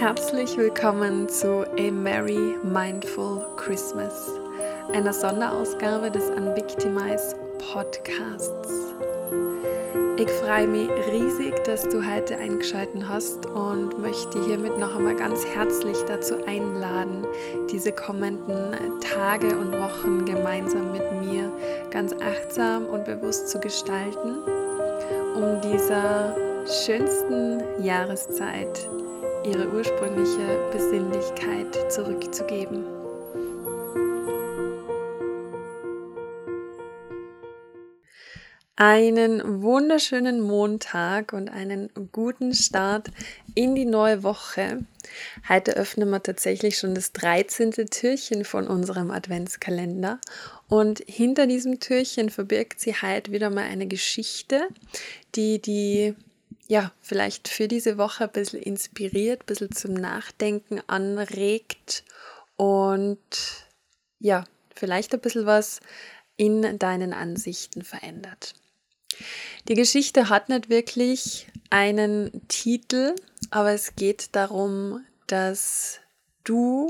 Herzlich willkommen zu A Merry Mindful Christmas, einer Sonderausgabe des Unvictimize Podcasts. Ich freue mich riesig, dass du heute eingeschaltet hast und möchte hiermit noch einmal ganz herzlich dazu einladen, diese kommenden Tage und Wochen gemeinsam mit mir ganz achtsam und bewusst zu gestalten, um dieser schönsten Jahreszeit ihre ursprüngliche Besinnlichkeit zurückzugeben. Einen wunderschönen Montag und einen guten Start in die neue Woche. Heute öffnen wir tatsächlich schon das 13. Türchen von unserem Adventskalender. Und hinter diesem Türchen verbirgt sie heute wieder mal eine Geschichte, die die ja, vielleicht für diese Woche ein bisschen inspiriert, ein bisschen zum Nachdenken anregt und ja, vielleicht ein bisschen was in deinen Ansichten verändert. Die Geschichte hat nicht wirklich einen Titel, aber es geht darum, dass du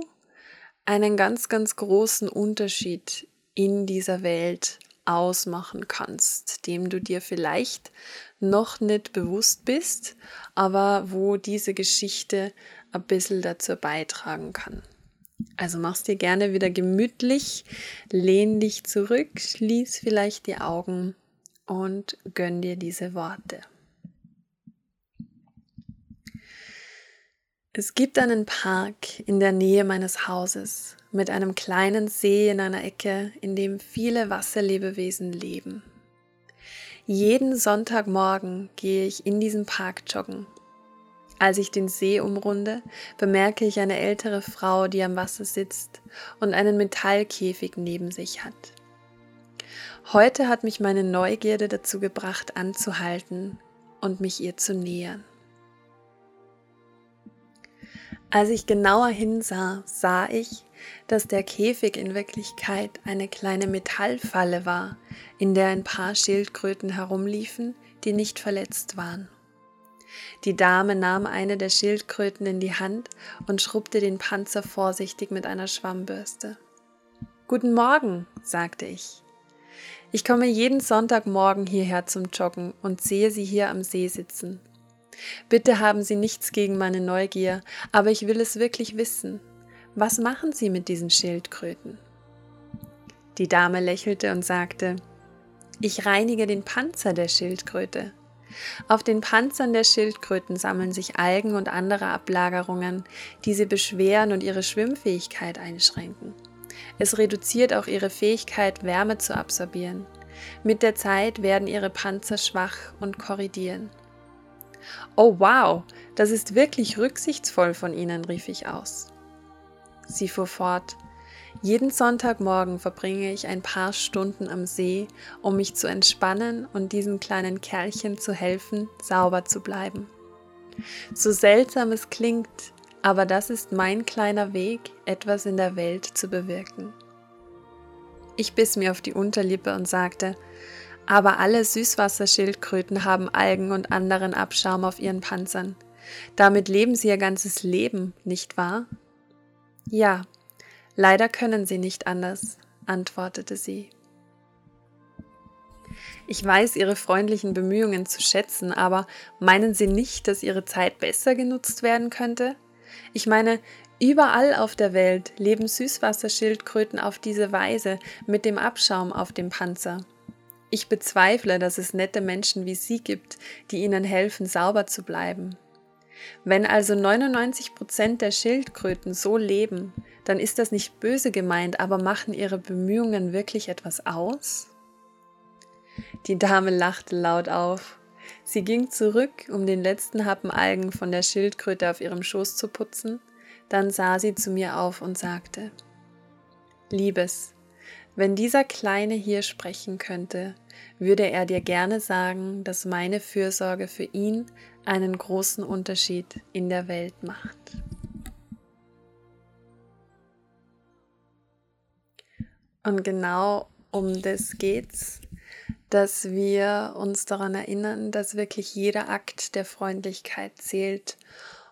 einen ganz, ganz großen Unterschied in dieser Welt ausmachen kannst, dem du dir vielleicht noch nicht bewusst bist, aber wo diese Geschichte ein bisschen dazu beitragen kann. Also machst dir gerne wieder gemütlich, lehn dich zurück, schließ vielleicht die Augen und gönn dir diese Worte. Es gibt einen Park in der Nähe meines Hauses mit einem kleinen See in einer Ecke, in dem viele Wasserlebewesen leben. Jeden Sonntagmorgen gehe ich in diesen Park joggen. Als ich den See umrunde, bemerke ich eine ältere Frau, die am Wasser sitzt und einen Metallkäfig neben sich hat. Heute hat mich meine Neugierde dazu gebracht, anzuhalten und mich ihr zu nähern. Als ich genauer hinsah, sah ich, dass der Käfig in Wirklichkeit eine kleine Metallfalle war, in der ein paar Schildkröten herumliefen, die nicht verletzt waren. Die Dame nahm eine der Schildkröten in die Hand und schrubbte den Panzer vorsichtig mit einer Schwammbürste. Guten Morgen, sagte ich. Ich komme jeden Sonntagmorgen hierher zum Joggen und sehe Sie hier am See sitzen. Bitte haben Sie nichts gegen meine Neugier, aber ich will es wirklich wissen. Was machen Sie mit diesen Schildkröten? Die Dame lächelte und sagte, ich reinige den Panzer der Schildkröte. Auf den Panzern der Schildkröten sammeln sich Algen und andere Ablagerungen, die sie beschweren und ihre Schwimmfähigkeit einschränken. Es reduziert auch ihre Fähigkeit, Wärme zu absorbieren. Mit der Zeit werden ihre Panzer schwach und korridieren. Oh wow, das ist wirklich rücksichtsvoll von Ihnen, rief ich aus. Sie fuhr fort. Jeden Sonntagmorgen verbringe ich ein paar Stunden am See, um mich zu entspannen und diesen kleinen Kerlchen zu helfen, sauber zu bleiben. So seltsam es klingt, aber das ist mein kleiner Weg, etwas in der Welt zu bewirken. Ich biss mir auf die Unterlippe und sagte, aber alle Süßwasserschildkröten haben Algen und anderen Abschaum auf ihren Panzern. Damit leben sie ihr ganzes Leben, nicht wahr? Ja, leider können sie nicht anders, antwortete sie. Ich weiß Ihre freundlichen Bemühungen zu schätzen, aber meinen Sie nicht, dass Ihre Zeit besser genutzt werden könnte? Ich meine, überall auf der Welt leben Süßwasserschildkröten auf diese Weise mit dem Abschaum auf dem Panzer. Ich bezweifle, dass es nette Menschen wie Sie gibt, die Ihnen helfen, sauber zu bleiben. Wenn also 99 Prozent der Schildkröten so leben, dann ist das nicht böse gemeint, aber machen ihre Bemühungen wirklich etwas aus? Die Dame lachte laut auf. Sie ging zurück, um den letzten Happen Algen von der Schildkröte auf ihrem Schoß zu putzen, dann sah sie zu mir auf und sagte, Liebes, wenn dieser Kleine hier sprechen könnte, würde er dir gerne sagen, dass meine Fürsorge für ihn einen großen Unterschied in der Welt macht. Und genau um das geht's, dass wir uns daran erinnern, dass wirklich jeder Akt der Freundlichkeit zählt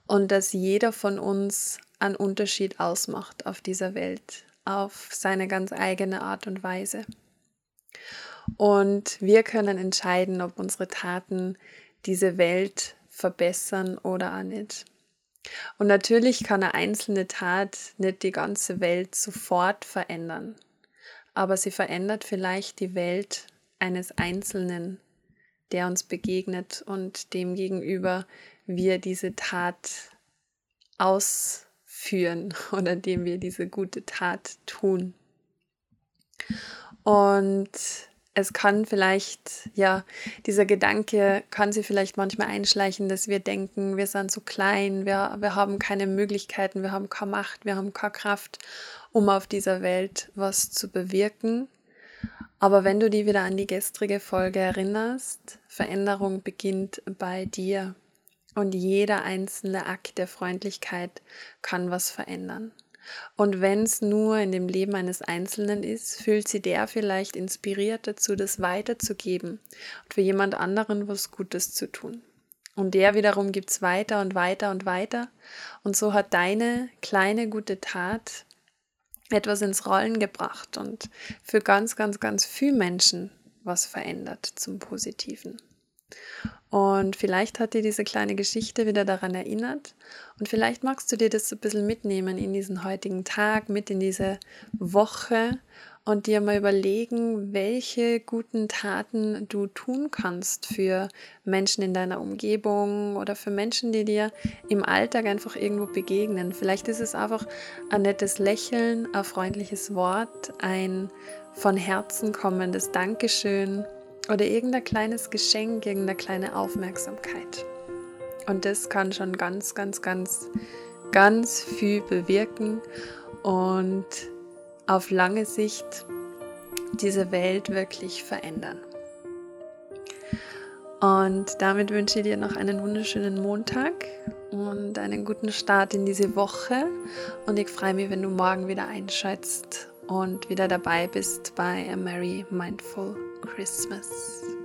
und dass jeder von uns einen Unterschied ausmacht auf dieser Welt, auf seine ganz eigene Art und Weise. Und wir können entscheiden, ob unsere Taten diese Welt verbessern oder auch nicht. Und natürlich kann eine einzelne Tat nicht die ganze Welt sofort verändern, aber sie verändert vielleicht die Welt eines Einzelnen, der uns begegnet und dem gegenüber wir diese Tat ausführen oder dem wir diese gute Tat tun. Und es kann vielleicht, ja, dieser Gedanke kann sie vielleicht manchmal einschleichen, dass wir denken, wir sind so klein, wir, wir haben keine Möglichkeiten, wir haben keine Macht, wir haben keine Kraft, um auf dieser Welt was zu bewirken. Aber wenn du dich wieder an die gestrige Folge erinnerst, Veränderung beginnt bei dir und jeder einzelne Akt der Freundlichkeit kann was verändern. Und wenn es nur in dem Leben eines Einzelnen ist, fühlt sie der vielleicht inspiriert dazu, das weiterzugeben und für jemand anderen was Gutes zu tun. Und der wiederum gibt es weiter und weiter und weiter. Und so hat deine kleine gute Tat etwas ins Rollen gebracht und für ganz, ganz, ganz viele Menschen was verändert zum Positiven. Und vielleicht hat dir diese kleine Geschichte wieder daran erinnert. Und vielleicht magst du dir das so ein bisschen mitnehmen in diesen heutigen Tag, mit in diese Woche und dir mal überlegen, welche guten Taten du tun kannst für Menschen in deiner Umgebung oder für Menschen, die dir im Alltag einfach irgendwo begegnen. Vielleicht ist es einfach ein nettes Lächeln, ein freundliches Wort, ein von Herzen kommendes Dankeschön oder irgendein kleines Geschenk, irgendeine kleine Aufmerksamkeit. Und das kann schon ganz, ganz, ganz, ganz viel bewirken und auf lange Sicht diese Welt wirklich verändern. Und damit wünsche ich dir noch einen wunderschönen Montag und einen guten Start in diese Woche. Und ich freue mich, wenn du morgen wieder einschaltest und wieder dabei bist bei A Merry Mindful Christmas.